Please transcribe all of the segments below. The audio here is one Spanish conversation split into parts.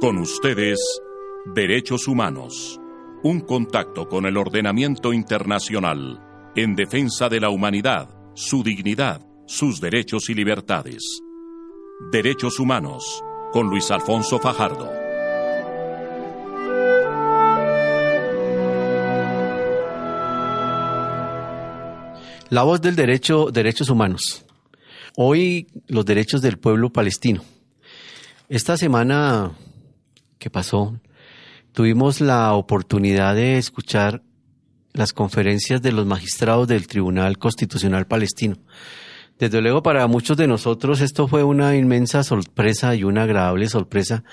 Con ustedes, Derechos Humanos. Un contacto con el ordenamiento internacional en defensa de la humanidad, su dignidad, sus derechos y libertades. Derechos Humanos, con Luis Alfonso Fajardo. La voz del derecho, derechos humanos. Hoy los derechos del pueblo palestino. Esta semana que pasó, tuvimos la oportunidad de escuchar las conferencias de los magistrados del Tribunal Constitucional Palestino. Desde luego para muchos de nosotros esto fue una inmensa sorpresa y una agradable sorpresa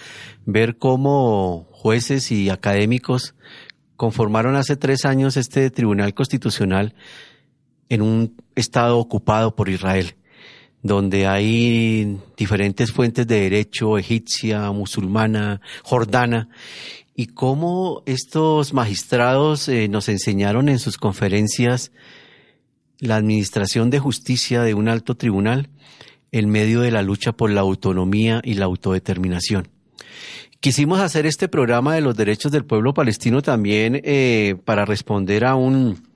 ver cómo jueces y académicos conformaron hace tres años este Tribunal Constitucional en un estado ocupado por Israel, donde hay diferentes fuentes de derecho egipcia, musulmana, jordana, y cómo estos magistrados eh, nos enseñaron en sus conferencias la administración de justicia de un alto tribunal en medio de la lucha por la autonomía y la autodeterminación. Quisimos hacer este programa de los derechos del pueblo palestino también eh, para responder a un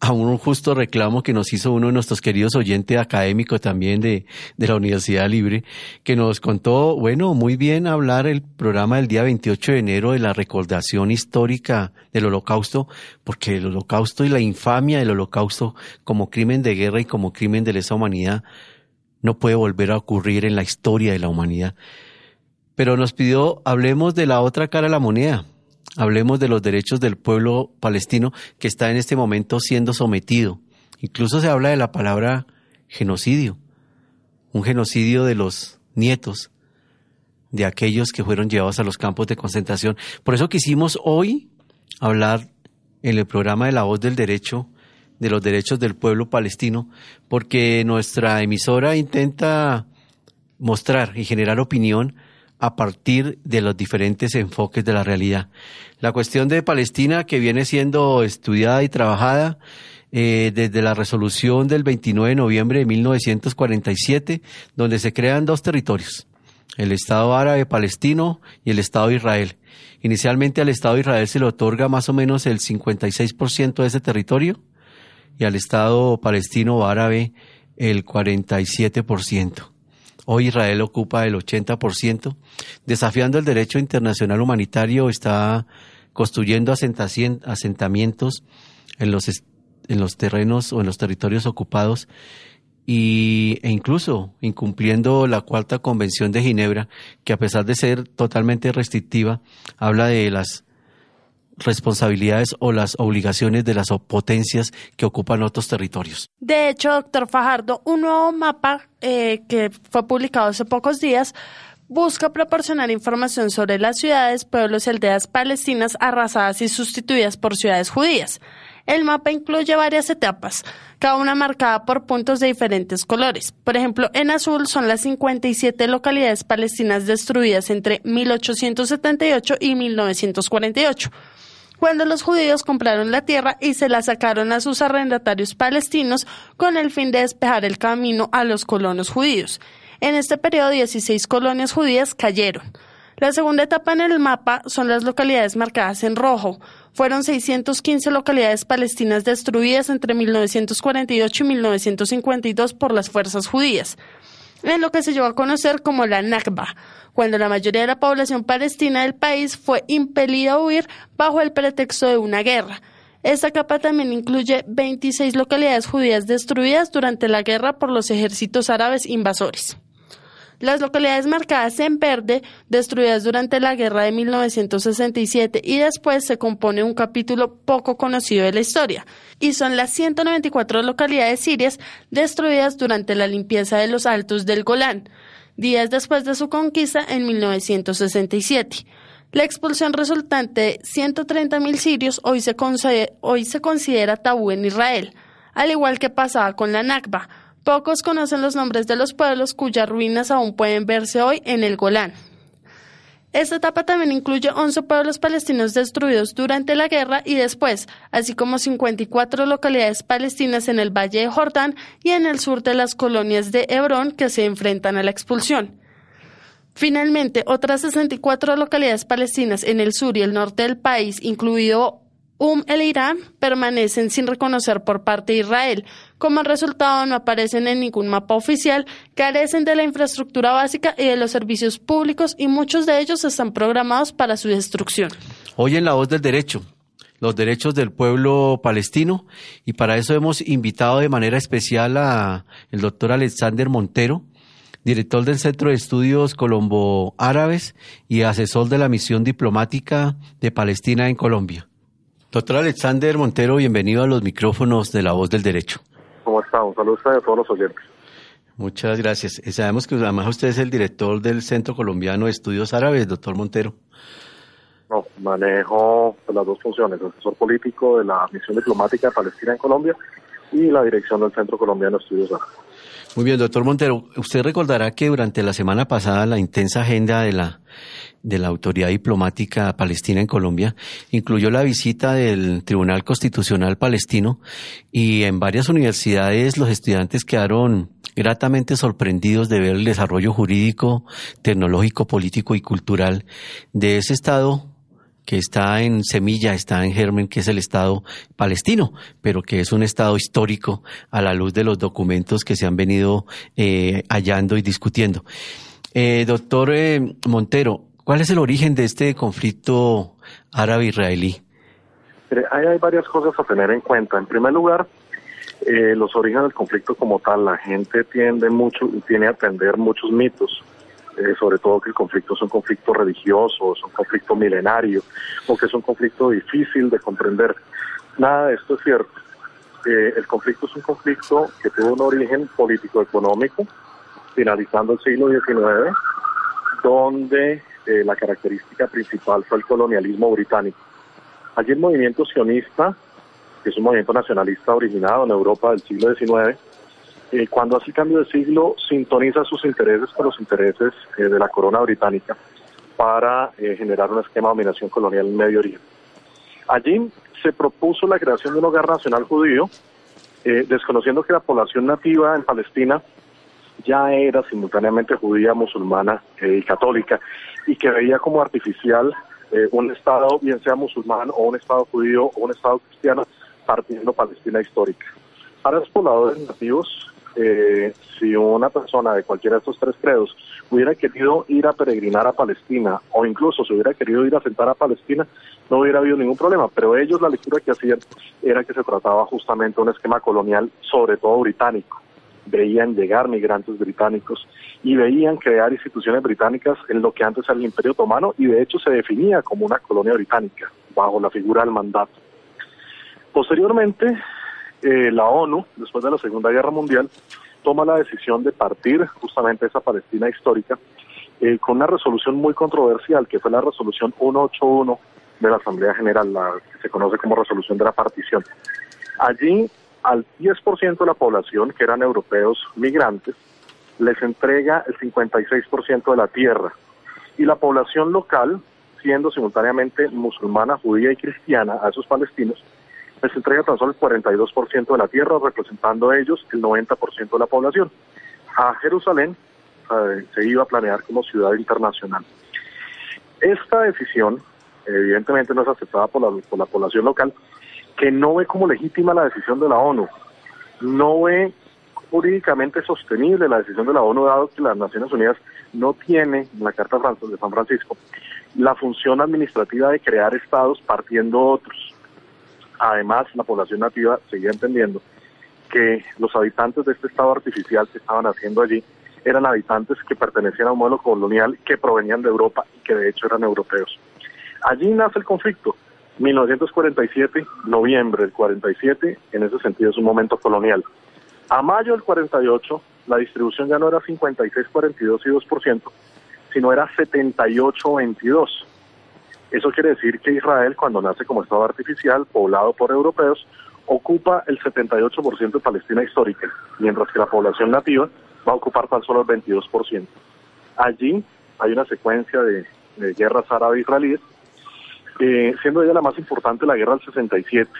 a un justo reclamo que nos hizo uno de nuestros queridos oyentes académicos también de, de la Universidad Libre, que nos contó, bueno, muy bien hablar el programa del día 28 de enero de la recordación histórica del holocausto, porque el holocausto y la infamia del holocausto como crimen de guerra y como crimen de lesa humanidad no puede volver a ocurrir en la historia de la humanidad. Pero nos pidió, hablemos de la otra cara de la moneda, Hablemos de los derechos del pueblo palestino que está en este momento siendo sometido. Incluso se habla de la palabra genocidio, un genocidio de los nietos de aquellos que fueron llevados a los campos de concentración. Por eso quisimos hoy hablar en el programa de La Voz del Derecho de los derechos del pueblo palestino, porque nuestra emisora intenta mostrar y generar opinión a partir de los diferentes enfoques de la realidad. La cuestión de Palestina, que viene siendo estudiada y trabajada eh, desde la resolución del 29 de noviembre de 1947, donde se crean dos territorios, el Estado árabe palestino y el Estado de Israel. Inicialmente al Estado de Israel se le otorga más o menos el 56% de ese territorio y al Estado palestino árabe el 47%. Hoy Israel ocupa el 80%. Desafiando el derecho internacional humanitario, está construyendo asentamientos en los, en los terrenos o en los territorios ocupados y, e incluso incumpliendo la cuarta convención de Ginebra, que a pesar de ser totalmente restrictiva, habla de las responsabilidades o las obligaciones de las potencias que ocupan otros territorios. De hecho, doctor Fajardo, un nuevo mapa eh, que fue publicado hace pocos días busca proporcionar información sobre las ciudades, pueblos y aldeas palestinas arrasadas y sustituidas por ciudades judías. El mapa incluye varias etapas, cada una marcada por puntos de diferentes colores. Por ejemplo, en azul son las 57 localidades palestinas destruidas entre 1878 y 1948 cuando los judíos compraron la tierra y se la sacaron a sus arrendatarios palestinos con el fin de despejar el camino a los colonos judíos. En este periodo 16 colonias judías cayeron. La segunda etapa en el mapa son las localidades marcadas en rojo. Fueron 615 localidades palestinas destruidas entre 1948 y 1952 por las fuerzas judías en lo que se llegó a conocer como la Nakba, cuando la mayoría de la población palestina del país fue impelida a huir bajo el pretexto de una guerra. Esta capa también incluye 26 localidades judías destruidas durante la guerra por los ejércitos árabes invasores. Las localidades marcadas en verde, destruidas durante la guerra de 1967 y después se compone un capítulo poco conocido de la historia, y son las 194 localidades sirias destruidas durante la limpieza de los altos del Golán, días después de su conquista en 1967. La expulsión resultante de 130.000 sirios hoy se, hoy se considera tabú en Israel, al igual que pasaba con la Nakba, Pocos conocen los nombres de los pueblos cuyas ruinas aún pueden verse hoy en el Golán. Esta etapa también incluye 11 pueblos palestinos destruidos durante la guerra y después, así como 54 localidades palestinas en el Valle de Jordán y en el sur de las colonias de Hebrón que se enfrentan a la expulsión. Finalmente, otras 64 localidades palestinas en el sur y el norte del país, incluido Um el Irán, permanecen sin reconocer por parte de Israel. Como resultado, no aparecen en ningún mapa oficial, carecen de la infraestructura básica y de los servicios públicos y muchos de ellos están programados para su destrucción. Hoy en La Voz del Derecho, los derechos del pueblo palestino y para eso hemos invitado de manera especial a el doctor Alexander Montero, director del Centro de Estudios Colombo Árabes y asesor de la misión diplomática de Palestina en Colombia. Doctor Alexander Montero, bienvenido a los micrófonos de La Voz del Derecho. ¿Cómo está? Un saludo a todos los oyentes. Muchas gracias. Eh, sabemos que además usted es el director del Centro Colombiano de Estudios Árabes, doctor Montero. No, manejo las dos funciones, asesor político de la misión diplomática de Palestina en Colombia y la dirección del Centro Colombiano de Estudios Árabes. Muy bien, doctor Montero. Usted recordará que durante la semana pasada la intensa agenda de la de la autoridad diplomática palestina en Colombia incluyó la visita del Tribunal Constitucional Palestino y en varias universidades los estudiantes quedaron gratamente sorprendidos de ver el desarrollo jurídico, tecnológico, político y cultural de ese Estado que está en semilla, está en germen, que es el Estado palestino, pero que es un Estado histórico a la luz de los documentos que se han venido eh, hallando y discutiendo. Eh, doctor eh, Montero, ¿cuál es el origen de este conflicto árabe-israelí? Hay, varias cosas a tener en cuenta. En primer lugar, los orígenes del conflicto como tal, la gente tiende mucho, tiene a atender muchos mitos eh, sobre todo que el conflicto es un conflicto religioso, es un conflicto milenario, o que es un conflicto difícil de comprender. Nada de esto es cierto. Eh, el conflicto es un conflicto que tuvo un origen político-económico, finalizando el siglo XIX, donde eh, la característica principal fue el colonialismo británico. Allí el movimiento sionista, que es un movimiento nacionalista originado en Europa del siglo XIX, eh, cuando hace cambio de siglo, sintoniza sus intereses con los intereses eh, de la corona británica para eh, generar un esquema de dominación colonial en Medio Oriente. Allí se propuso la creación de un hogar nacional judío, desconociendo que la población nativa en Palestina ya era simultáneamente judía, musulmana y católica, y que veía como artificial un Estado, bien sea musulmán o un Estado judío o un Estado cristiano, partiendo Palestina histórica. Para los pobladores nativos, eh, si una persona de cualquiera de estos tres credos hubiera querido ir a peregrinar a Palestina o incluso se hubiera querido ir a sentar a Palestina, no hubiera habido ningún problema. Pero ellos la lectura que hacían era que se trataba justamente de un esquema colonial, sobre todo británico. Veían llegar migrantes británicos y veían crear instituciones británicas en lo que antes era el Imperio Otomano y de hecho se definía como una colonia británica bajo la figura del mandato. Posteriormente, eh, la ONU, después de la Segunda Guerra Mundial, toma la decisión de partir justamente esa Palestina histórica eh, con una resolución muy controversial, que fue la resolución 181 de la Asamblea General, la que se conoce como resolución de la partición. Allí, al 10% de la población, que eran europeos migrantes, les entrega el 56% de la tierra. Y la población local, siendo simultáneamente musulmana, judía y cristiana, a esos palestinos, les entrega tan solo el 42% de la tierra, representando ellos el 90% de la población. A Jerusalén eh, se iba a planear como ciudad internacional. Esta decisión, evidentemente, no es aceptada por la, por la población local, que no ve como legítima la decisión de la ONU, no ve jurídicamente sostenible la decisión de la ONU, dado que las Naciones Unidas no tiene, en la Carta de San Francisco, la función administrativa de crear estados partiendo otros. Además, la población nativa seguía entendiendo que los habitantes de este estado artificial que estaban haciendo allí eran habitantes que pertenecían a un modelo colonial que provenían de Europa y que de hecho eran europeos. Allí nace el conflicto. 1947, noviembre del 47, en ese sentido es un momento colonial. A mayo del 48, la distribución ya no era 56, 42 y 2%, sino era 78, 22. Eso quiere decir que Israel, cuando nace como Estado artificial, poblado por europeos, ocupa el 78% de Palestina histórica, mientras que la población nativa va a ocupar tan solo el 22%. Allí hay una secuencia de, guerras árabe-israelíes, eh, siendo ella la más importante la guerra del 67.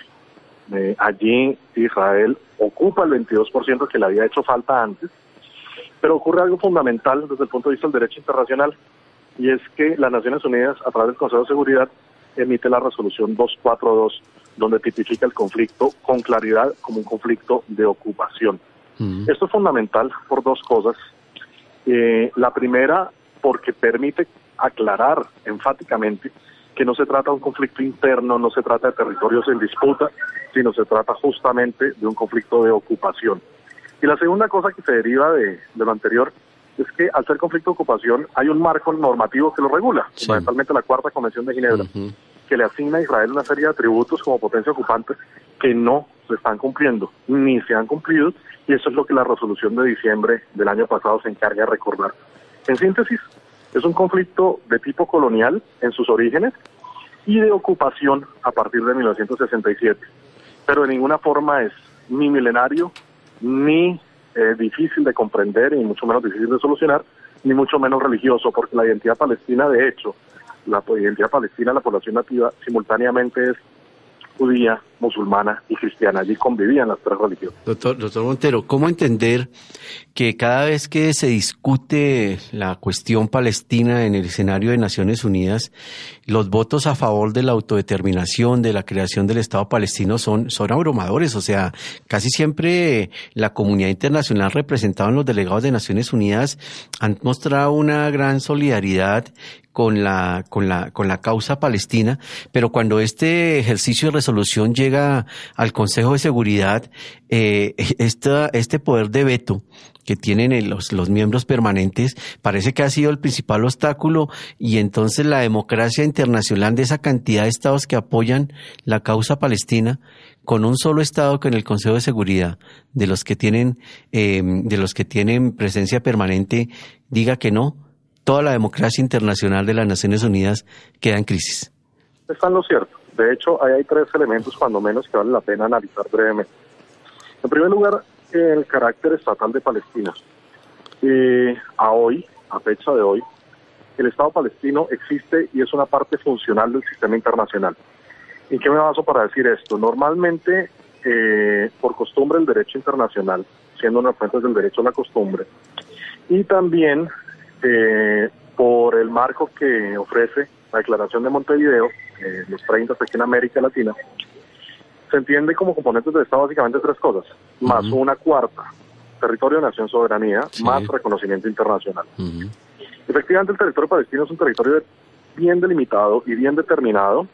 Eh, allí Israel ocupa el 22% que le había hecho falta antes Pero ocurre algo fundamental desde el punto de vista del derecho internacional y es que las Naciones Unidas, a través del Consejo de Seguridad, emite la resolución 242, donde tipifica el conflicto con claridad como un conflicto de ocupación. Esto es fundamental por dos cosas. Eh, la primera, porque permite aclarar enfáticamente que no se trata de un conflicto interno, no se trata de territorios en disputa, sino se trata justamente de un conflicto de ocupación. Y la segunda cosa que se deriva de, lo anterior es que al ser conflicto de ocupación hay un marco normativo que lo regula, fundamentalmente la Cuarta Convención de Ginebra, que le asigna a Israel una serie de atributos como potencia ocupante que no se están cumpliendo, ni se han cumplido, y eso es lo que la resolución de diciembre del año pasado se encarga de recordar. En síntesis, es un conflicto de tipo colonial en sus orígenes y de ocupación a partir de 1967, pero de ninguna forma es ni milenario, ni eh, difícil de comprender, y mucho menos difícil de solucionar, ni mucho menos religioso, porque la identidad palestina, de hecho, la identidad palestina, la población nativa, simultáneamente es judía, musulmana y cristiana. Allí convivían las tres religiones. Doctor, doctor Montero, ¿cómo entender que cada vez que se discute la cuestión palestina en el escenario de Naciones Unidas, los votos a favor de la autodeterminación, de la creación del Estado palestino son, son abrumadores? O sea, casi siempre la comunidad internacional representada en los delegados de Naciones Unidas han mostrado una gran solidaridad con la, con la, con la causa palestina, pero cuando este ejercicio de resolución llega al Consejo de Seguridad, eh, este poder de veto que tienen los, los miembros permanentes parece que ha sido el principal obstáculo y entonces la democracia internacional de esa cantidad de estados que apoyan la causa palestina con un solo estado que en el Consejo de Seguridad de los que tienen eh, de los que tienen presencia permanente diga que no toda la democracia internacional de las Naciones Unidas queda en crisis. Está en lo cierto. De hecho, ahí hay tres elementos, cuando menos, que vale la pena analizar brevemente. En primer lugar, el carácter estatal de Palestina. a hoy, a fecha de hoy, el Estado palestino existe y es una parte funcional del sistema internacional. ¿En qué me baso para decir esto? Normalmente, eh, por costumbre, el derecho internacional, siendo una fuente del derecho a la costumbre, y también eh, por el marco que ofrece la Declaración de Montevideo, eh, los 30 aquí en América Latina, se entiende como componentes del Estado básicamente tres cosas, más una cuarta, territorio, nación, soberanía, más reconocimiento internacional. Efectivamente, el territorio palestino es un territorio bien delimitado y bien determinado,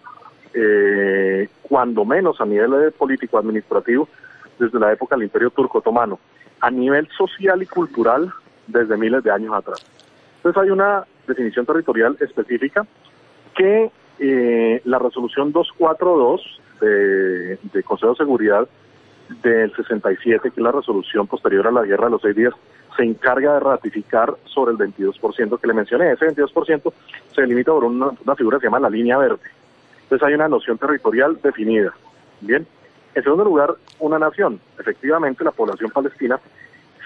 eh, cuando menos a nivel político-administrativo, desde la época del Imperio Turco Otomano, a nivel social y cultural, desde miles de años atrás. Entonces hay una definición territorial específica que eh, la resolución 242 de, de Consejo de Seguridad del 67, que es la resolución posterior a la guerra de los seis días, se encarga de ratificar sobre el 22% que le mencioné. Ese 22% se limita por una, una, figura que se llama la línea verde. Entonces hay una noción territorial definida. Bien. En segundo lugar, una nación. Efectivamente, la población palestina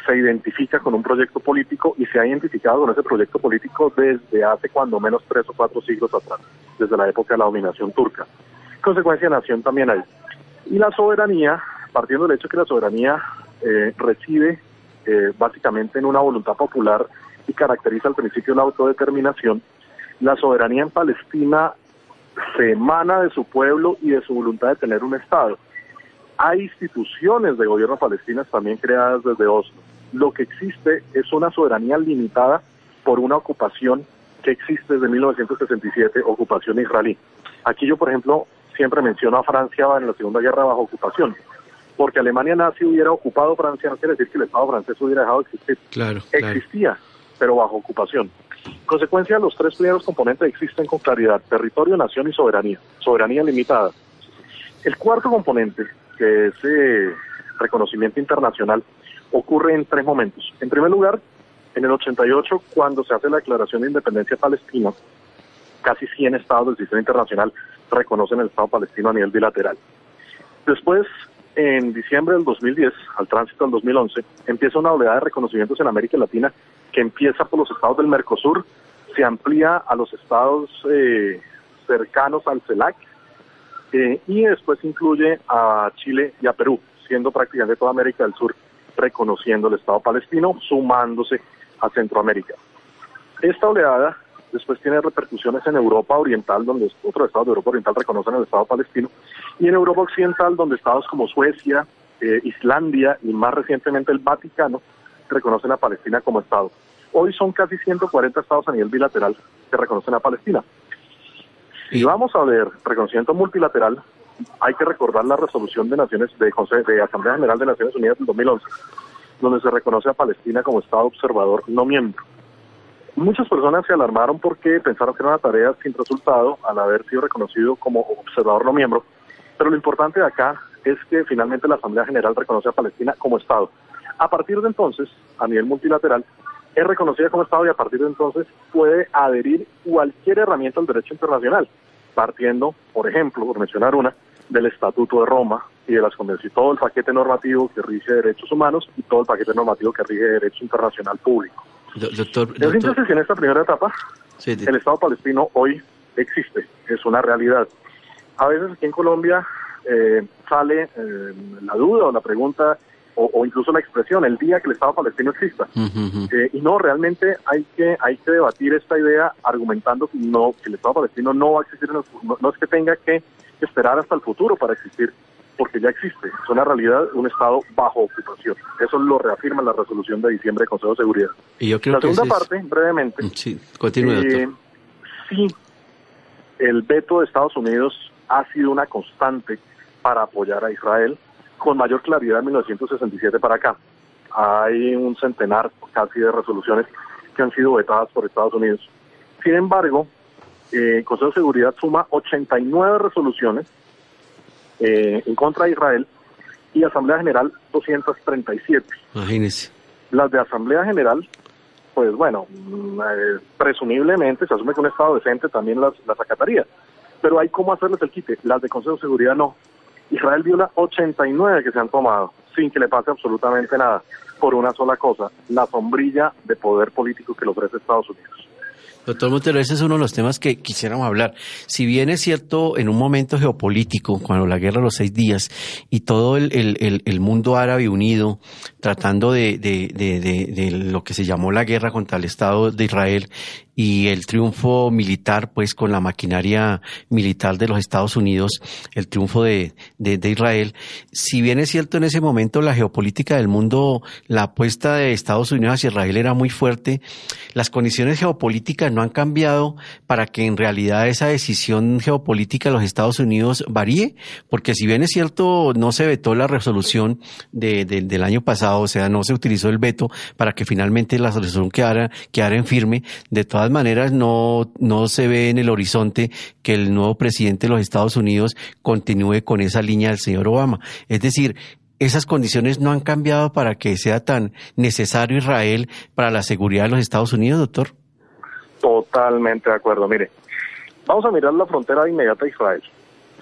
se identifica con un proyecto político y se ha identificado con ese proyecto político desde hace cuando menos tres o cuatro siglos atrás, desde la época de la dominación turca. Consecuencia de nación también hay. Y la soberanía, partiendo del hecho que la soberanía eh, reside eh, básicamente en una voluntad popular y caracteriza el principio de la autodeterminación, la soberanía en Palestina se emana de su pueblo y de su voluntad de tener un Estado. Hay instituciones de gobierno palestinas también creadas desde Oslo lo que existe es una soberanía limitada por una ocupación que existe desde 1967, ocupación israelí. Aquí yo, por ejemplo, siempre menciono a Francia en la Segunda Guerra bajo ocupación, porque Alemania nazi hubiera ocupado Francia, no quiere decir que el Estado francés hubiera dejado de existir. Claro, Existía, pero bajo ocupación. consecuencia, los tres primeros componentes existen con claridad, territorio, nación y soberanía, soberanía limitada. El cuarto componente, que es eh, reconocimiento internacional, ocurre en tres momentos. En primer lugar, en el 88, cuando se hace la declaración de independencia palestina, casi 100 estados del sistema internacional reconocen el Estado palestino a nivel bilateral. Después, en diciembre del 2010, al tránsito del 2011, empieza una oleada de reconocimientos en América Latina que empieza por los estados del Mercosur, se amplía a los estados eh, cercanos al CELAC eh, y después incluye a Chile y a Perú, siendo prácticamente toda América del Sur reconociendo el Estado palestino, sumándose a Centroamérica. Esta oleada después tiene repercusiones en Europa Oriental, donde otros estados de Europa Oriental reconocen el Estado palestino, y en Europa Occidental, donde estados como Suecia, eh, Islandia y más recientemente el Vaticano reconocen a Palestina como Estado. Hoy son casi 140 estados a nivel bilateral que reconocen a Palestina. Si vamos a ver reconocimiento multilateral, hay que recordar la resolución de Naciones de, de Asamblea General de Naciones Unidas del 2011, donde se reconoce a Palestina como Estado observador no miembro. Muchas personas se alarmaron porque pensaron que era una tarea sin resultado al haber sido reconocido como observador no miembro, pero lo importante de acá es que finalmente la Asamblea General reconoce a Palestina como Estado. A partir de entonces, a nivel multilateral, es reconocida como Estado y a partir de entonces puede adherir cualquier herramienta al derecho internacional, partiendo, por ejemplo, por mencionar una, del Estatuto de Roma y de las convenciones, todo el paquete normativo que rige derechos humanos y todo el paquete normativo que rige derecho internacional público. Doctor, Entonces, en esta primera etapa, el Estado palestino hoy existe, es una realidad. A veces aquí en Colombia eh, sale eh, la duda o la pregunta o, incluso la expresión el día que el Estado palestino exista. Eh, y no, realmente hay que hay que debatir esta idea argumentando que no que el Estado palestino no va a existir, no, es que tenga que esperar hasta el futuro para existir, porque ya existe. Es una realidad un Estado bajo ocupación. Eso lo reafirma la resolución de diciembre del Consejo de Seguridad. Y yo creo la segunda parte, brevemente. Sí, continúe, sí, el veto de Estados Unidos ha sido una constante para apoyar a Israel con mayor claridad en 1967 para acá. Hay un centenar casi de resoluciones que han sido vetadas por Estados Unidos. Sin embargo, eh, el Consejo de Seguridad suma 89 resoluciones eh, en contra de Israel y Asamblea General 237. Imagínese. Las de Asamblea General, pues bueno, mm, eh, presumiblemente se asume que un Estado decente también las, las acataría pero hay cómo hacerles el quite. Las de Consejo de Seguridad no. Israel viola 89 que se han tomado sin que le pase absolutamente nada por una sola cosa, la sombrilla de poder político que le ofrece Estados Unidos. Doctor Montero, ese es uno de los temas que quisiéramos hablar. Si bien es cierto, en un momento geopolítico, cuando la guerra de los seis días y todo el, el, el mundo árabe unido tratando de, de, de, de, lo que se llamó la guerra contra el Estado de Israel y el triunfo militar, pues con la maquinaria militar de los Estados Unidos, el triunfo de, de, Israel. Si bien es cierto en ese momento la geopolítica del mundo, la apuesta de Estados Unidos hacia Israel era muy fuerte, las condiciones geopolíticas no han cambiado para que en realidad esa decisión geopolítica de los Estados Unidos varíe, porque si bien es cierto no se vetó la resolución de, del año pasado, o sea, no se utilizó el veto para que finalmente la resolución quedara, quedara en firme, de todas maneras no, no se ve en el horizonte que el nuevo presidente de los Estados Unidos continúe con esa línea del señor Obama. Es decir, esas condiciones no han cambiado para que sea tan necesario Israel para la seguridad de los Estados Unidos, doctor. Totalmente de acuerdo. Mire, vamos a mirar la frontera inmediata de Israel.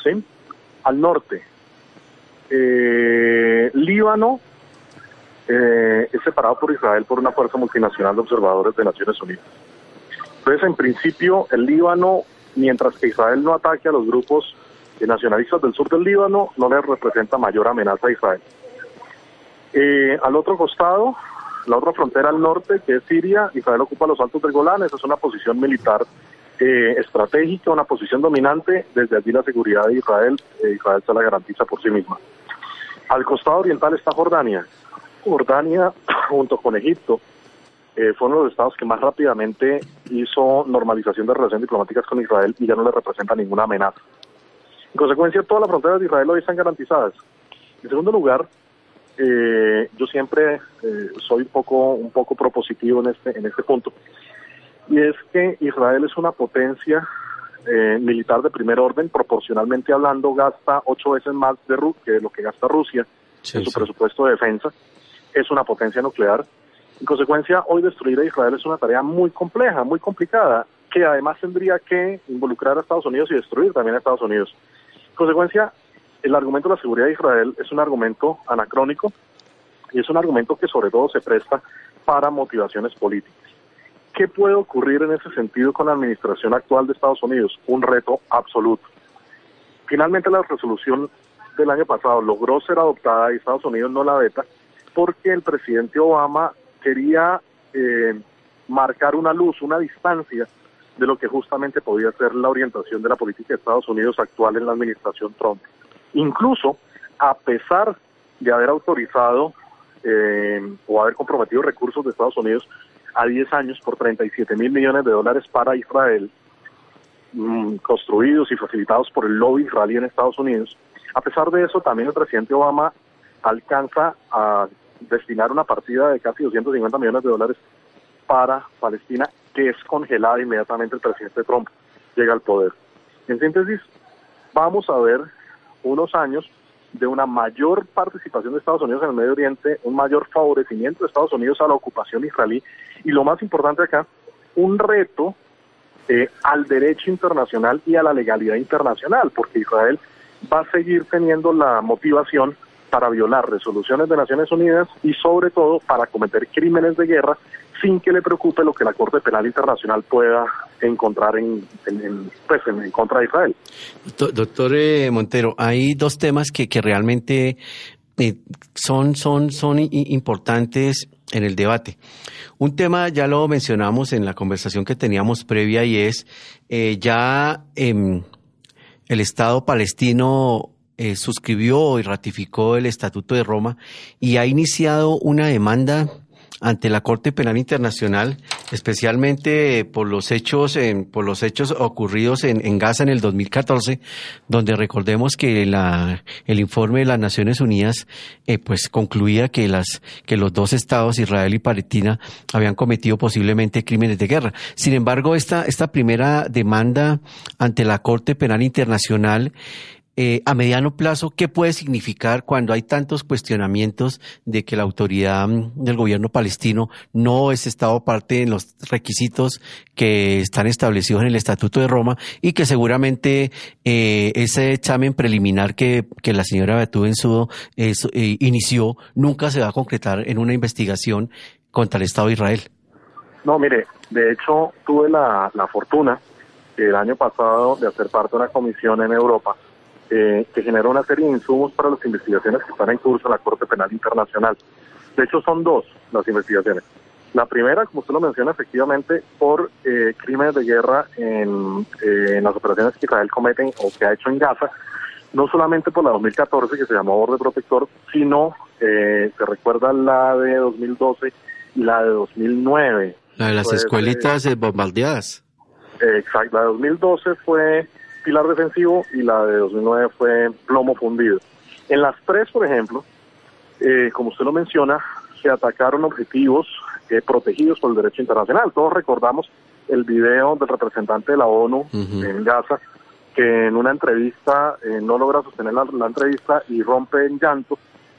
¿sí? Al norte, eh, Líbano eh, es separado por Israel por una fuerza multinacional de observadores de Naciones Unidas. Entonces, en principio, el Líbano, mientras que Israel no ataque a los grupos nacionalistas del sur del Líbano, no le representa mayor amenaza a Israel. Eh, al otro costado, la otra frontera al norte, que es Siria, Israel ocupa los altos del Golán, esa es una posición militar eh, estratégica, una posición dominante, desde allí la seguridad de Israel, Israel se la garantiza por sí misma. Al costado oriental está Jordania, Jordania, junto con Egipto, eh, fue uno de los estados que más rápidamente hizo normalización de relaciones diplomáticas con Israel y ya no le representa ninguna amenaza. En consecuencia, todas las fronteras de Israel hoy están garantizadas. En segundo lugar, eh, yo siempre eh, soy un poco, un poco propositivo en este, en este punto, y es que Israel es una potencia militar de primer orden, proporcionalmente hablando, gasta ocho veces más de que lo que gasta Rusia en su presupuesto de defensa es una potencia nuclear. En consecuencia, hoy destruir a Israel es una tarea muy compleja, muy complicada, que además tendría que involucrar a Estados Unidos y destruir también a Estados Unidos. En consecuencia, el argumento de la seguridad de Israel es un argumento anacrónico y es un argumento que sobre todo se presta para motivaciones políticas. ¿Qué puede ocurrir en ese sentido con la administración actual de Estados Unidos? Un reto absoluto. Finalmente la resolución del año pasado logró ser adoptada y Estados Unidos no la veta, porque el presidente Obama quería eh, marcar una luz, una distancia de lo que justamente podía ser la orientación de la política de Estados Unidos actual en la administración Trump. Incluso, a pesar de haber autorizado eh, o haber comprometido recursos de Estados Unidos a 10 años por 37 mil millones de dólares para Israel, mm, construidos y facilitados por el lobby israelí en Estados Unidos, a pesar de eso, también el presidente Obama alcanza a destinar una partida de casi 250 millones de dólares para Palestina, que es congelada inmediatamente el presidente Trump llega al poder. En síntesis, vamos a ver unos años de una mayor participación de Estados Unidos en el Medio Oriente, un mayor favorecimiento de Estados Unidos a la ocupación israelí y lo más importante acá, un reto eh, al derecho internacional y a la legalidad internacional, porque Israel va a seguir teniendo la motivación para violar resoluciones de Naciones Unidas y sobre todo para cometer crímenes de guerra sin que le preocupe lo que la Corte Penal Internacional pueda encontrar en, pues, en, contra de Israel. Doctor, eh, Montero, hay dos temas que, que realmente eh, son, son, son importantes en el debate. Un tema ya lo mencionamos en la conversación que teníamos previa y es eh, ya em, el Estado palestino suscribió y ratificó el Estatuto de Roma y ha iniciado una demanda ante la Corte Penal Internacional, especialmente por los hechos, por los hechos ocurridos en, Gaza en el 2014, donde recordemos que el informe de las Naciones Unidas, eh, pues concluía que las, que los dos estados, Israel y Palestina, habían cometido posiblemente crímenes de guerra. Sin embargo, esta, esta primera demanda ante la Corte Penal Internacional eh, a mediano plazo, ¿qué puede significar cuando hay tantos cuestionamientos de que la autoridad mm, del gobierno palestino no es estado parte en los requisitos que están establecidos en el Estatuto de Roma y que seguramente eh, ese examen preliminar que, que la señora Betuvensudo eh, inició nunca se va a concretar en una investigación contra el Estado de Israel? No, mire, de hecho tuve la, la fortuna el año pasado de hacer parte de una comisión en Europa eh, que genera una serie de insumos para las investigaciones que están en curso en la Corte Penal Internacional. De hecho, son dos las investigaciones. La primera, como usted lo menciona, efectivamente, por eh, crímenes de guerra en, eh, en, las operaciones que Israel cometen o que ha hecho en Gaza, no solamente por la 2014, que se llamó Borde Protector, sino, se recuerda la de 2012 y la de 2009. La de las escuelitas bombardeadas. exacto, la de 2012 fue pilar defensivo y la de 2009 fue plomo fundido. En las tres, por ejemplo, eh, como usted lo menciona, se atacaron objetivos eh, protegidos por el derecho internacional. Todos recordamos el video del representante de la ONU en Gaza, que en una entrevista eh, no logra sostener la, la, entrevista y rompe en llanto,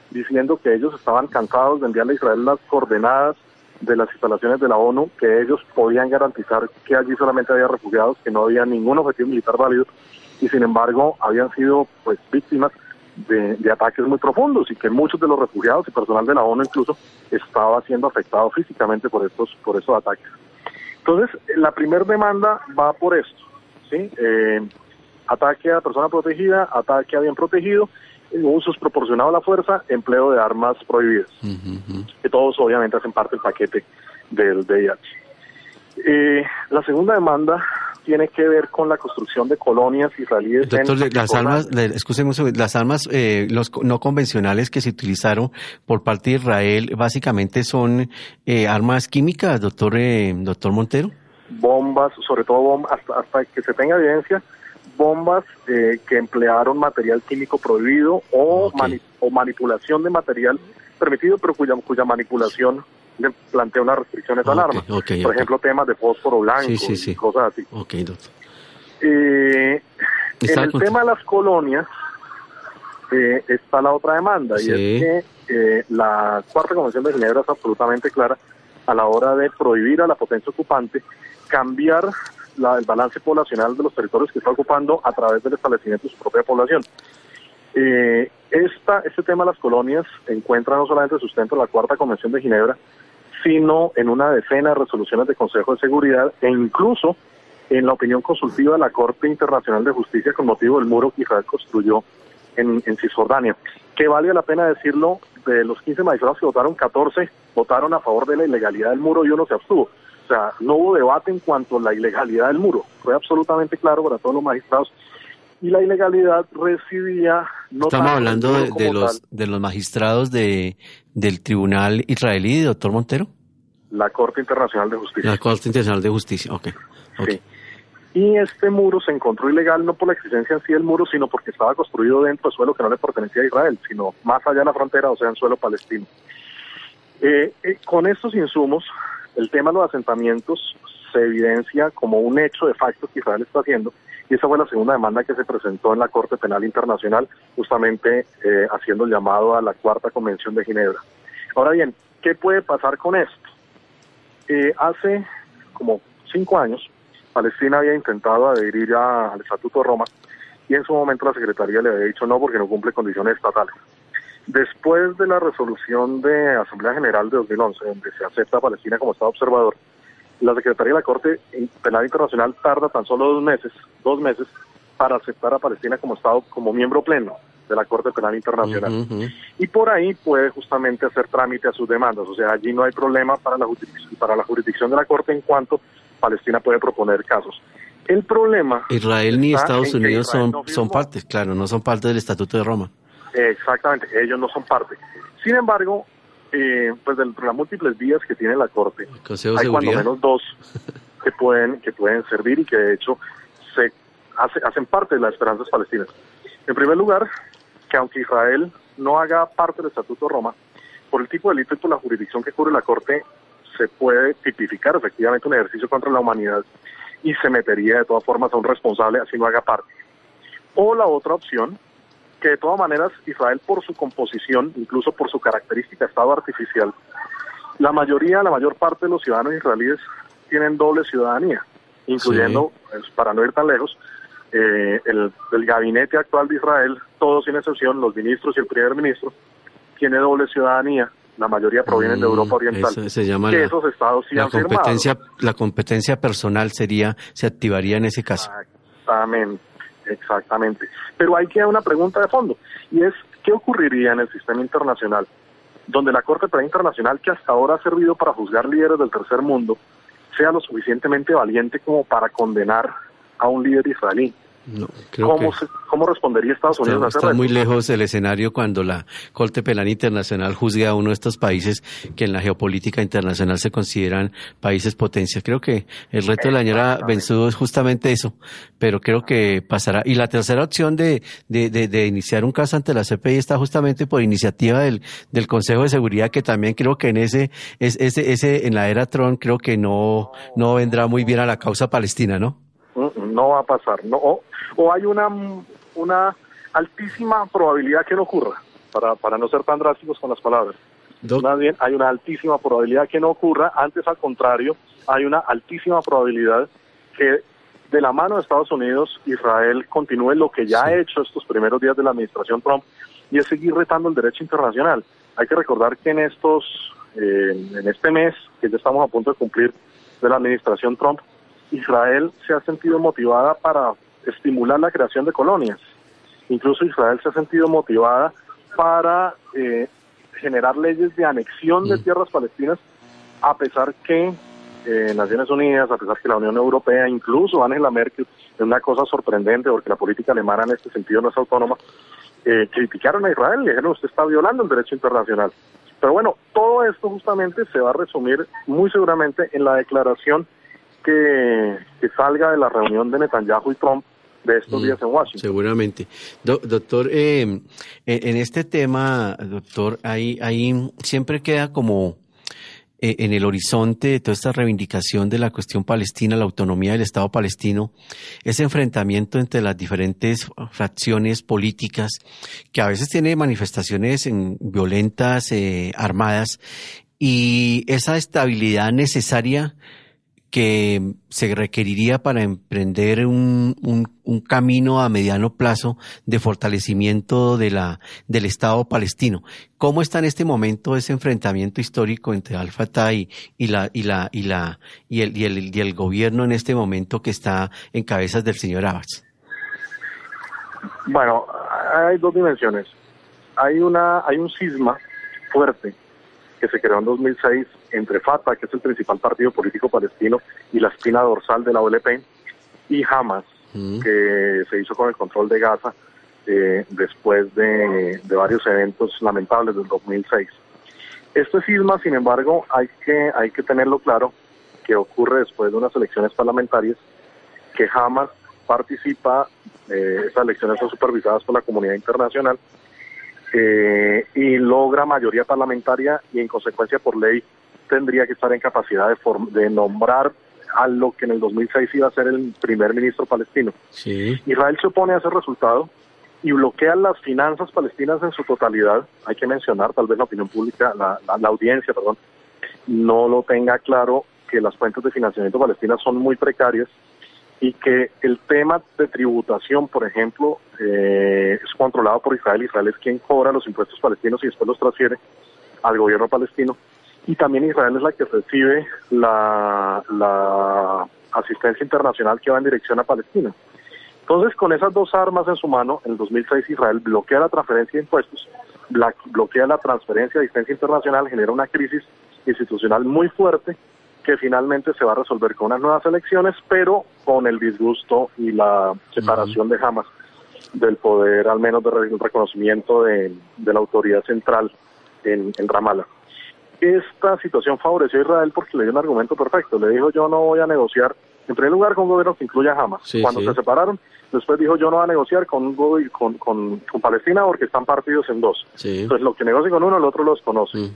diciendo que ellos estaban cansados de enviarle a Israel las coordenadas de las instalaciones de la ONU, que ellos podían garantizar que allí solamente había refugiados, que no había ningún objetivo militar válido, y sin embargo habían sido pues víctimas de, ataques muy profundos y que muchos de los refugiados y personal de la ONU incluso estaba siendo afectado físicamente por estos por estos ataques. Entonces, la primera demanda va por esto, ¿sí? Eh, ataque a persona protegida, ataque a bien protegido, usos proporcionado a la fuerza, empleo de armas prohibidas, que todos obviamente hacen parte del paquete del VIH. Eh, la segunda demanda tiene que ver con la construcción de colonias israelíes. Doctor, las armas, las armas eh, los no convencionales que se utilizaron por parte de Israel básicamente son eh, armas químicas, doctor, eh, doctor Montero. Bombas, sobre todo bombas, hasta, hasta que se tenga evidencia, bombas eh, que emplearon material químico prohibido o, o manipulación de material permitido, pero cuya, cuya manipulación plantea unas restricciones al arma. Por ejemplo, temas de fósforo blanco y cosas así. Eh, en el tema de las colonias eh, está la otra demanda y es que eh, la Cuarta Convención de Ginebra es absolutamente clara a la hora de prohibir a la potencia ocupante cambiar el balance poblacional de los territorios que está ocupando a través del establecimiento de su propia población. Eh, esta, este tema de las colonias encuentra no solamente sustento en la Cuarta Convención de Ginebra, sino en una decena de resoluciones de Consejo de Seguridad e incluso en la opinión consultiva de la Corte Internacional de Justicia con motivo del muro que Israel construyó en, Cisjordania. Que vale la pena decirlo, de los 15 magistrados que votaron, 14 votaron a favor de la ilegalidad del muro y uno se abstuvo. O sea, no hubo debate en cuanto a la ilegalidad del muro. Fue absolutamente claro para todos los magistrados. Y la ilegalidad residía... No Estamos hablando de, los, de los magistrados de, del Tribunal Israelí, doctor Montero. La Corte Internacional de Justicia. La Corte Internacional de Justicia, ok. okay. Sí. Y este muro se encontró ilegal no por la existencia en sí del muro, sino porque estaba construido dentro de suelo que no le pertenecía a Israel, sino más allá de la frontera, o sea, en suelo palestino. Eh, eh, con estos insumos, el tema de los asentamientos se evidencia como un hecho de facto que Israel está haciendo, y esa fue la segunda demanda que se presentó en la Corte Penal Internacional, justamente eh, haciendo el llamado a la Cuarta Convención de Ginebra. Ahora bien, ¿qué puede pasar con esto? hace como cinco años, Palestina había intentado adherir al Estatuto de Roma y en su momento la Secretaría le había dicho no porque no cumple condiciones estatales. Después de la resolución de Asamblea General de 2011, donde se acepta a Palestina como Estado observador, la Secretaría de la Corte Penal Internacional tarda tan solo dos meses, dos meses, para aceptar a Palestina como Estado, como miembro pleno de la Corte Penal Internacional. Y por ahí puede justamente hacer trámite a sus demandas. O sea, allí no hay problema para la, para la jurisdicción de la Corte en cuanto Palestina puede proponer casos. El problema... Israel ni Estados Unidos son, son partes, claro, no son parte del Estatuto de Roma. Exactamente, ellos no son parte. Sin embargo, eh, pues de las múltiples vías que tiene la Corte, hay cuando menos dos que pueden, que pueden servir y que de hecho se hacen parte de las esperanzas palestinas. En primer lugar, que aunque Israel no haga parte del Estatuto de Roma, por el tipo de delito y por la jurisdicción que cubre la Corte, se puede tipificar efectivamente un ejercicio contra la humanidad y se metería de todas formas a un responsable así no haga parte. O la otra opción, que de todas maneras Israel por su composición, incluso por su característica Estado artificial, la mayoría, la mayor parte de los ciudadanos israelíes tienen doble ciudadanía, incluyendo, pues, para no ir tan lejos, eh, el, el gabinete actual de Israel, todos sin excepción, los ministros y el primer ministro, tiene doble ciudadanía la mayoría provienen de Europa mm, Oriental. se llama la, esos estados la competencia, La competencia personal sería, se activaría en ese caso. Exactamente, exactamente. Pero hay que una pregunta de fondo, y es, ¿qué ocurriría en el sistema internacional, donde la Corte Penal Internacional, que hasta ahora ha servido para juzgar líderes del tercer mundo, sea lo suficientemente valiente como para condenar a un líder israelí? No, ¿Cómo, respondería Estados Unidos está, a Está muy lejos el escenario cuando la Corte Penal Internacional juzgue a uno de estos países que en la geopolítica internacional se consideran países potencia. Creo que el reto de la señora Benzudo es justamente eso, pero creo que pasará. Y la tercera opción de, de, de, iniciar un caso ante la CPI está justamente por iniciativa del, del Consejo de Seguridad, que también creo que en ese, ese, ese, en la era Trump creo que no, no vendrá muy bien a la causa palestina, ¿no? No va a pasar. No, o hay una, una altísima probabilidad que no ocurra, para, para no ser tan drásticos con las palabras. Más bien, hay una altísima probabilidad que no ocurra, antes al contrario, hay una altísima probabilidad que de la mano de Estados Unidos, Israel continúe lo que ya ha hecho estos primeros días de la administración Trump y es seguir retando el derecho internacional. Hay que recordar que en estos, eh, en este mes, que ya estamos a punto de cumplir de la administración Trump, Israel se ha sentido motivada para estimular la creación de colonias. Incluso Israel se ha sentido motivada para eh, generar leyes de anexión de mm. tierras palestinas, a pesar que eh, Naciones Unidas, a pesar que la Unión Europea, incluso Angela Merkel, es una cosa sorprendente porque la política alemana en este sentido no es autónoma, eh, criticaron a Israel y dijeron usted está violando el derecho internacional. Pero bueno, todo esto justamente se va a resumir muy seguramente en la declaración que, que salga de la reunión de Netanyahu y Trump de estos mm, días en Washington. Seguramente. doctor, eh, en este tema, doctor, ahí, ahí siempre queda como eh, en el horizonte de toda esta reivindicación de la cuestión palestina, la autonomía del Estado palestino, ese enfrentamiento entre las diferentes fracciones políticas, que a veces tiene manifestaciones en, violentas, eh, armadas, y esa estabilidad necesaria que se requeriría para emprender un, un, camino a mediano plazo de fortalecimiento de la, del Estado palestino. ¿Cómo está en este momento ese enfrentamiento histórico entre Al-Fatah y, la, y, la, y, la, y, el, y, el, y el gobierno en este momento que está en cabezas del señor Abbas? Bueno, hay dos dimensiones. Hay, una, hay un cisma fuerte que se creó en 2006 entre Fatah, que es el principal partido político palestino, y la espina dorsal de la OLP, y Hamas, que se hizo con el control de Gaza eh, después de, varios eventos lamentables del 2006. Este cisma, sin embargo, hay que, hay que tenerlo claro, que ocurre después de unas elecciones parlamentarias, que Hamas participa, eh, esas elecciones son supervisadas por la comunidad internacional, eh, y logra mayoría parlamentaria y en consecuencia por ley tendría que estar en capacidad de, de nombrar a lo que en el 2006 iba a ser el primer ministro palestino. Israel se opone a ese resultado y bloquea las finanzas palestinas en su totalidad. Hay que mencionar, tal vez la opinión pública, la, la audiencia, perdón, no lo tenga claro que las fuentes de financiamiento palestinas son muy precarias y que el tema de tributación, por ejemplo, eh, es controlado por Israel. Israel es quien cobra los impuestos palestinos y después los transfiere al gobierno palestino. Y también Israel es la que recibe la, asistencia internacional que va en dirección a Palestina. Entonces, con esas dos armas en su mano, en el 2006 Israel bloquea la transferencia de impuestos, bloquea la transferencia de asistencia internacional, genera una crisis institucional muy fuerte que finalmente se va a resolver con unas nuevas elecciones, pero con el disgusto y la separación de Hamas del poder, al menos de reconocimiento de, la autoridad central en, Ramallah. Esta situación favoreció a Israel porque le dio un argumento perfecto. Le dijo, yo no voy a negociar, en primer lugar, con un gobierno que incluya a Hamas. Cuando se separaron, después dijo, yo no voy a negociar con, con, con, con Palestina porque están partidos en dos. Entonces, lo que negocie con uno, el otro los conoce. Mm.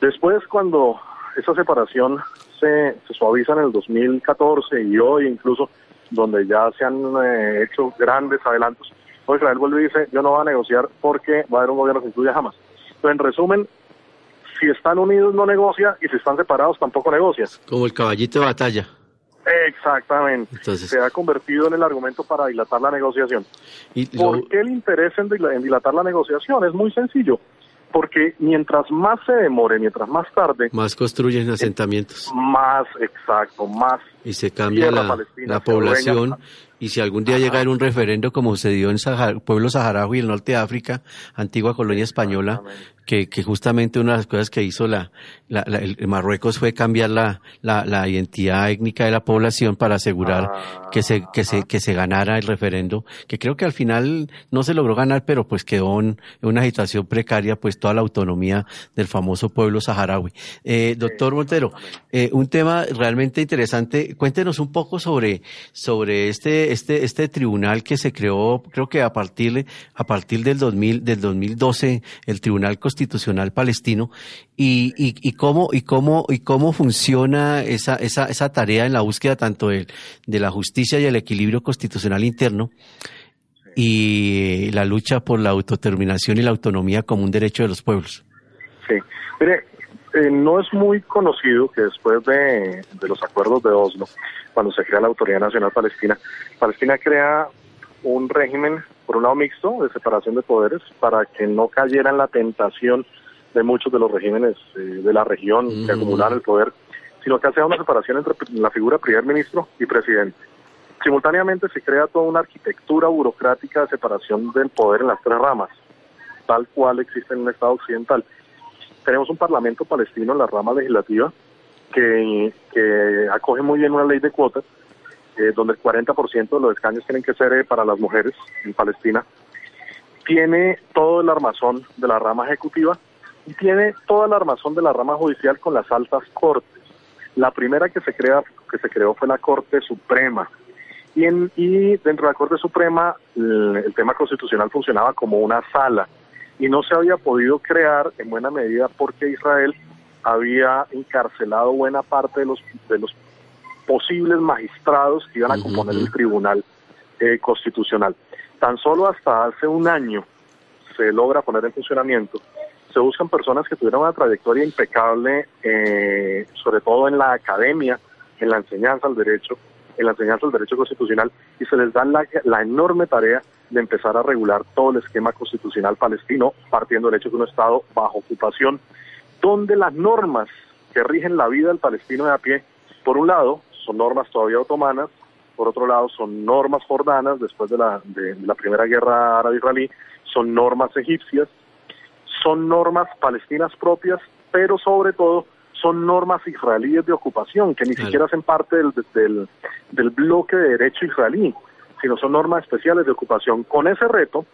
Después, cuando esa separación se, suaviza en el 2014 y hoy incluso, donde ya se han eh, hecho grandes adelantos, hoy Israel vuelve y dice, yo no voy a negociar porque va a haber un gobierno que incluya jamás. Entonces, en resumen, si están unidos no negocia y si están separados tampoco negocia. Como el caballito de batalla. Exactamente. se ha convertido en el argumento para dilatar la negociación. ¿Y ¿Por qué el interés en dilatar la negociación? Es muy sencillo porque mientras más se demore, mientras más tarde... Más construyen asentamientos. Más, exacto, más... Y se cambia la, la población. Y si algún día llega a haber un referendo como sucedió en el pueblo saharaui, el norte de África, antigua colonia española, que, que, justamente una de las cosas que hizo la, la, el Marruecos fue cambiar la, la, identidad étnica de la población para asegurar que se que se que se ganara el referendo, que creo que al final no se logró ganar, pero pues quedó en, una situación precaria, pues toda la autonomía del famoso pueblo saharaui. Eh, doctor Montero, eh, un tema realmente interesante. Cuéntenos un poco sobre sobre este este este tribunal que se creó, creo que a partir a partir del 2000 del 2012, el Tribunal Constitucional Palestino y, y, cómo y cómo y cómo funciona esa, esa, esa tarea en la búsqueda tanto de, de la justicia y el equilibrio constitucional interno y la lucha por la autodeterminación y la autonomía como un derecho de los pueblos. Sí, mire, eh, no es muy conocido que después de, de, los acuerdos de Oslo, cuando se crea la Autoridad Nacional Palestina, Palestina crea un régimen, por un lado mixto, de separación de poderes, para que no cayera en la tentación de muchos de los regímenes eh, de la región de acumular el poder, sino que hace una separación entre la figura primer ministro y presidente. Simultáneamente se crea toda una arquitectura burocrática de separación del poder en las tres ramas, tal cual existe en un Estado occidental. Tenemos un parlamento palestino en la rama legislativa que, acoge muy bien una ley de cuotas, eh, donde el 40% de los escaños tienen que ser eh, para las mujeres en Palestina. Tiene todo el armazón de la rama ejecutiva y tiene toda la armazón de la rama judicial con las altas cortes. La primera que se crea que se creó fue la Corte Suprema. Y, y dentro de la Corte Suprema el, tema constitucional funcionaba como una sala y no se había podido crear en buena medida porque Israel había encarcelado buena parte de los de los posibles magistrados que iban a componer el Tribunal eh, Constitucional. Tan solo hasta hace un año se logra poner en funcionamiento se buscan personas que tuvieran una trayectoria impecable, eh, sobre todo en la academia, en la enseñanza del derecho, en la enseñanza del derecho constitucional, y se les da la, la enorme tarea de empezar a regular todo el esquema constitucional palestino, partiendo del hecho de un Estado bajo ocupación, donde las normas que rigen la vida del palestino de a pie, por un lado, son normas todavía otomanas, por otro lado, son normas jordanas después de la, de la primera guerra árabe-israelí, son normas egipcias, son normas palestinas propias, pero sobre todo son normas israelíes de ocupación, que ni siquiera hacen parte del, del, del bloque de derecho israelí, sino son normas especiales de ocupación. Con ese reto,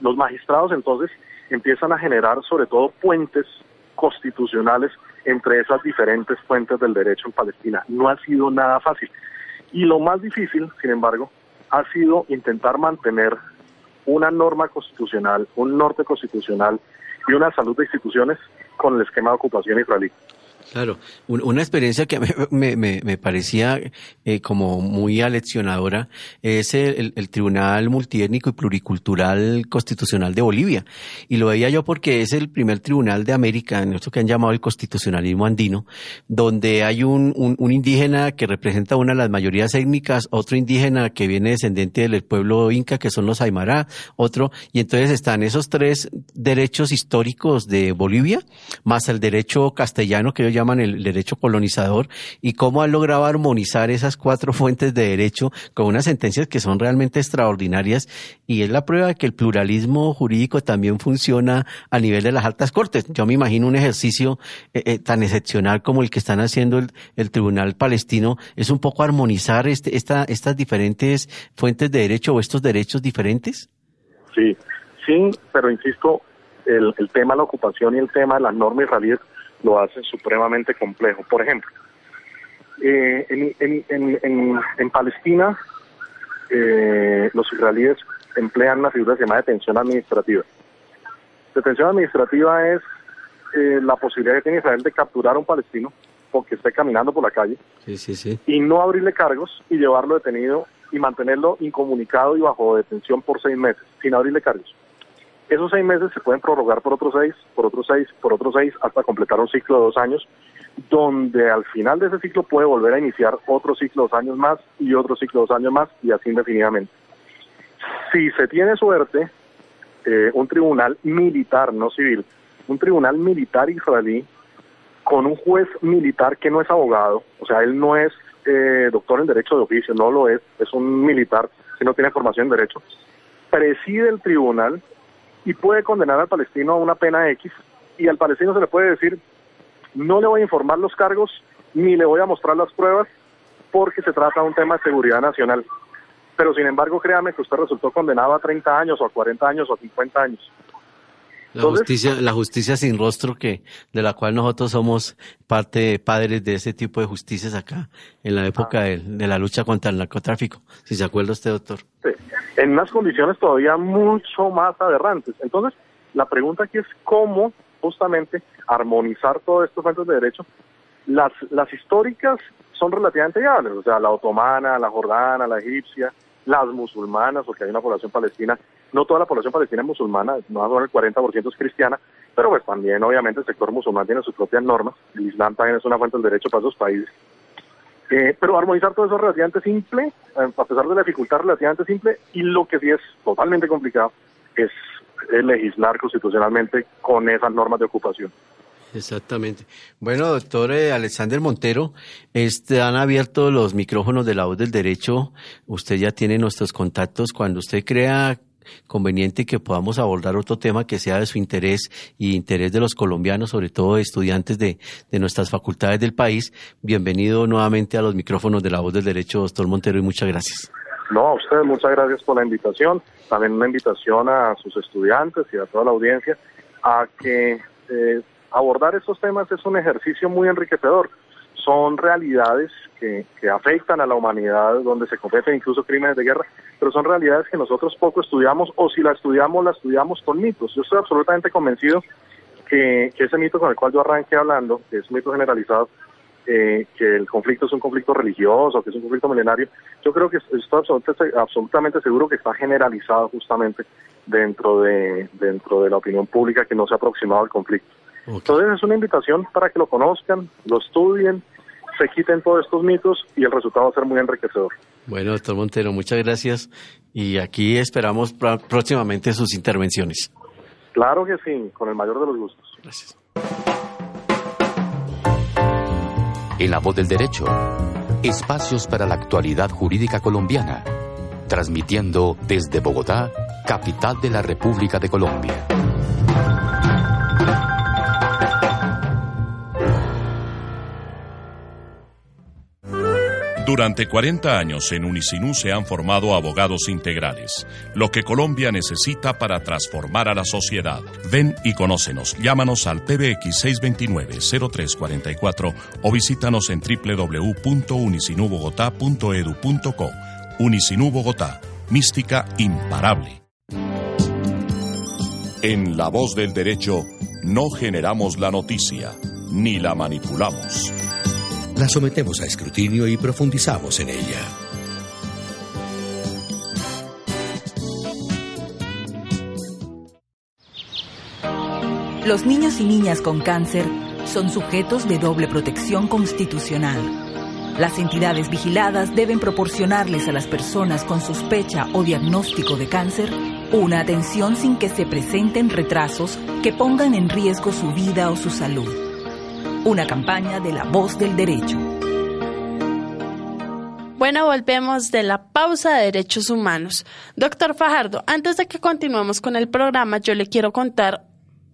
los magistrados entonces empiezan a generar sobre todo puentes constitucionales entre esas diferentes fuentes del derecho en Palestina. No ha sido nada fácil. Y lo más difícil, sin embargo, ha sido intentar mantener una norma constitucional, un norte constitucional y una salud de instituciones con el esquema de ocupación israelí. Claro, una experiencia que me, me, me parecía eh, como muy aleccionadora es el, Tribunal Multiétnico y Pluricultural Constitucional de Bolivia. Y lo veía yo porque es el primer tribunal de América, en esto que han llamado el constitucionalismo andino, donde hay un, indígena que representa una de las mayorías étnicas, otro indígena que viene descendiente del pueblo inca, que son los Aymara, otro, y entonces están esos tres derechos históricos de Bolivia, más el derecho castellano que ellos llaman el derecho colonizador y cómo han logrado armonizar esas cuatro fuentes de derecho con unas sentencias que son realmente extraordinarias y es la prueba de que el pluralismo jurídico también funciona a nivel de las altas cortes. Yo me imagino un ejercicio eh, eh, tan excepcional como el que están haciendo el, el, Tribunal Palestino es un poco armonizar este, esta, estas diferentes fuentes de derecho o estos derechos diferentes. Sí, sí, pero insisto, el tema de la ocupación y el tema de las normas israelíes lo hacen supremamente complejo. Por ejemplo, eh, en, en, en, en, Palestina eh, los israelíes emplean una figura que se llama detención administrativa. Detención administrativa es eh, la posibilidad que tiene Israel de capturar a un palestino porque esté caminando por la calle sí, sí, sí. y no abrirle cargos y llevarlo detenido y mantenerlo incomunicado y bajo detención por seis meses sin abrirle cargos. Esos seis meses se pueden prorrogar por otros seis, por otros seis, por otros seis, hasta completar un ciclo de dos años, donde al final de ese ciclo puede volver a iniciar otro ciclo de dos años más y otro ciclo de dos años más y así indefinidamente. Si se tiene suerte, eh, un tribunal militar, no civil, un tribunal militar israelí con un juez militar que no es abogado, o sea, él no es eh, doctor en derecho de oficio, no lo es, es un militar que no tiene formación en derecho, preside el tribunal y puede condenar al palestino a una pena X y al palestino se le puede decir no le voy a informar los cargos ni le voy a mostrar las pruebas porque se trata de un tema de seguridad nacional. Pero sin embargo, créame que usted resultó condenado a 30 años o a 40 años o a 50 años. La justicia, la justicia sin rostro que de la cual nosotros somos parte padres de ese tipo de justicias acá en la época ah. de, de, la lucha contra el narcotráfico, si se acuerda usted, doctor. En unas condiciones todavía mucho más aberrantes. Entonces, la pregunta aquí es cómo justamente armonizar todos estos fuentes de derecho. Las, las históricas son relativamente viables, o sea, la otomana, la jordana, la egipcia, las musulmanas, porque hay una población palestina no toda la población palestina es musulmana, no el 40% es cristiana, pero pues también obviamente el sector musulmán tiene sus propias normas, el Islam también es una fuente del derecho para esos países. Eh, pero armonizar todo eso es relativamente simple, eh, a pesar de la dificultad relativamente simple, y lo que sí es totalmente complicado es legislar constitucionalmente con esas normas de ocupación. Exactamente. Bueno, doctor eh, Alexander Montero, este, han abierto los micrófonos de la voz del derecho. Usted ya tiene nuestros contactos. Cuando usted crea conveniente que podamos abordar otro tema que sea de su interés y interés de los colombianos, sobre todo estudiantes de, de nuestras facultades del país. Bienvenido nuevamente a los micrófonos de la voz del derecho, doctor Montero, y muchas gracias. No, a ustedes muchas gracias por la invitación. También una invitación a sus estudiantes y a toda la audiencia a que eh, abordar estos temas es un ejercicio muy enriquecedor son realidades que, que, afectan a la humanidad, donde se cometen incluso crímenes de guerra, pero son realidades que nosotros poco estudiamos o si la estudiamos, la estudiamos con mitos. Yo estoy absolutamente convencido que, que ese mito con el cual yo arranqué hablando, que es un mito generalizado, eh, que el conflicto es un conflicto religioso, que es un conflicto milenario, yo creo que estoy absolutamente, absolutamente seguro que está generalizado justamente dentro de, dentro de la opinión pública que no se ha aproximado al conflicto. Okay. Entonces es una invitación para que lo conozcan, lo estudien, se quiten todos estos mitos y el resultado va a ser muy enriquecedor. Bueno, doctor Montero, muchas gracias y aquí esperamos próximamente sus intervenciones. Claro que sí, con el mayor de los gustos. Gracias. En la voz del derecho, espacios para la actualidad jurídica colombiana, transmitiendo desde Bogotá, capital de la República de Colombia. Durante 40 años en Unicinú se han formado abogados integrales, lo que Colombia necesita para transformar a la sociedad. Ven y conócenos. Llámanos al PBX 629-0344 o visítanos en www.unicinubogotá.edu.co. Unicinú Bogotá, mística imparable. En La Voz del Derecho no generamos la noticia, ni la manipulamos la sometemos a escrutinio y profundizamos en ella. Los niños y niñas con cáncer son sujetos de doble protección constitucional. Las entidades vigiladas deben proporcionarles a las personas con sospecha o diagnóstico de cáncer una atención sin que se presenten retrasos que pongan en riesgo su vida o su salud una campaña de la voz del derecho. Bueno, volvemos de la pausa de derechos humanos. Doctor Fajardo, antes de que continuemos con el programa, yo le quiero contar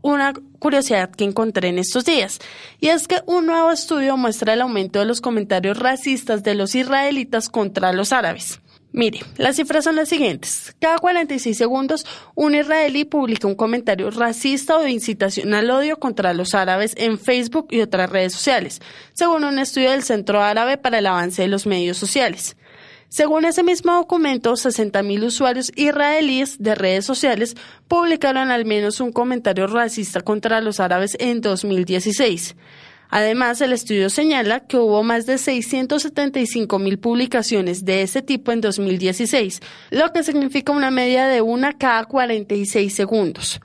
una curiosidad que encontré en estos días, y es que un nuevo estudio muestra el aumento de los comentarios racistas de los israelitas contra los árabes. Mire, las cifras son las siguientes. Cada 46 segundos, un israelí publica un comentario racista o de incitación al odio contra los árabes en Facebook y otras redes sociales, según un estudio del Centro Árabe para el Avance de los Medios Sociales. Según ese mismo documento, 60.000 usuarios israelíes de redes sociales publicaron al menos un comentario racista contra los árabes en 2016. Además, el estudio señala que hubo más de 675 mil publicaciones de ese tipo en 2016, lo que significa una media de una cada 46 segundos.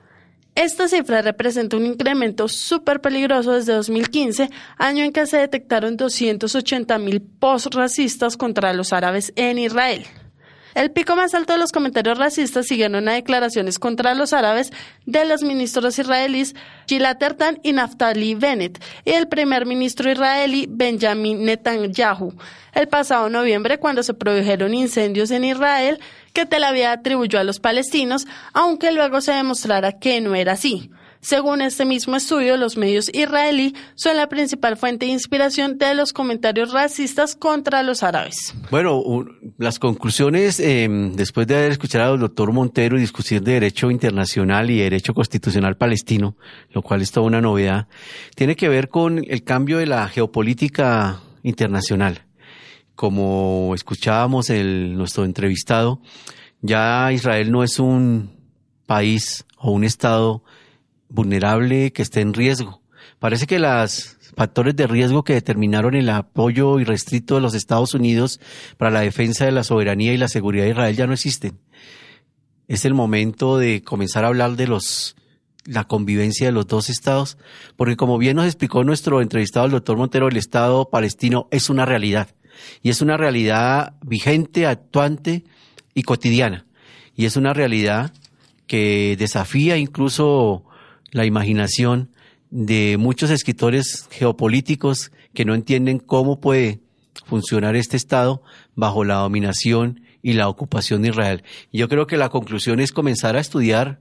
Esta cifra representa un incremento súper peligroso desde 2015, año en que se detectaron 280 mil posts racistas contra los árabes en Israel. El pico más alto de los comentarios racistas siguieron a declaraciones contra los árabes de los ministros israelíes Gilad Erdan y Naftali Bennett y el primer ministro israelí Benjamin Netanyahu el pasado noviembre cuando se produjeron incendios en Israel que Tel Aviv atribuyó a los palestinos, aunque luego se demostrara que no era así. Según este mismo estudio, los medios israelí son la principal fuente de inspiración de los comentarios racistas contra los árabes. Bueno, las conclusiones, em, después de haber escuchado al doctor Montero discutir de derecho internacional y derecho constitucional palestino, lo cual es toda una novedad, tiene que ver con el cambio de la geopolítica internacional. Como escuchábamos el, nuestro entrevistado, ya Israel no es un país o un estado vulnerable que esté en riesgo. Parece que los factores de riesgo que determinaron el apoyo irrestricto de los Estados Unidos para la defensa de la soberanía y la seguridad de Israel ya no existen. Es el momento de comenzar a hablar de los la convivencia de los dos estados, porque como bien nos explicó nuestro entrevistado el doctor Montero, el Estado palestino es una realidad, y es una realidad vigente, actuante y cotidiana, y es una realidad que desafía incluso la imaginación de muchos escritores geopolíticos que no entienden cómo puede funcionar este Estado bajo la dominación y la ocupación de Israel. yo creo que la conclusión es comenzar a estudiar,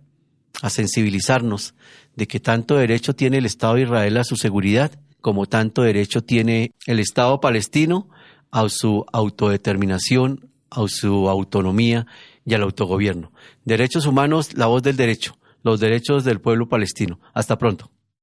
a sensibilizarnos de que tanto derecho tiene el Estado de Israel a su seguridad, como tanto derecho tiene el Estado palestino a su autodeterminación, a su autonomía y al autogobierno. Derechos humanos, la voz del derecho los derechos del pueblo palestino. Hasta pronto.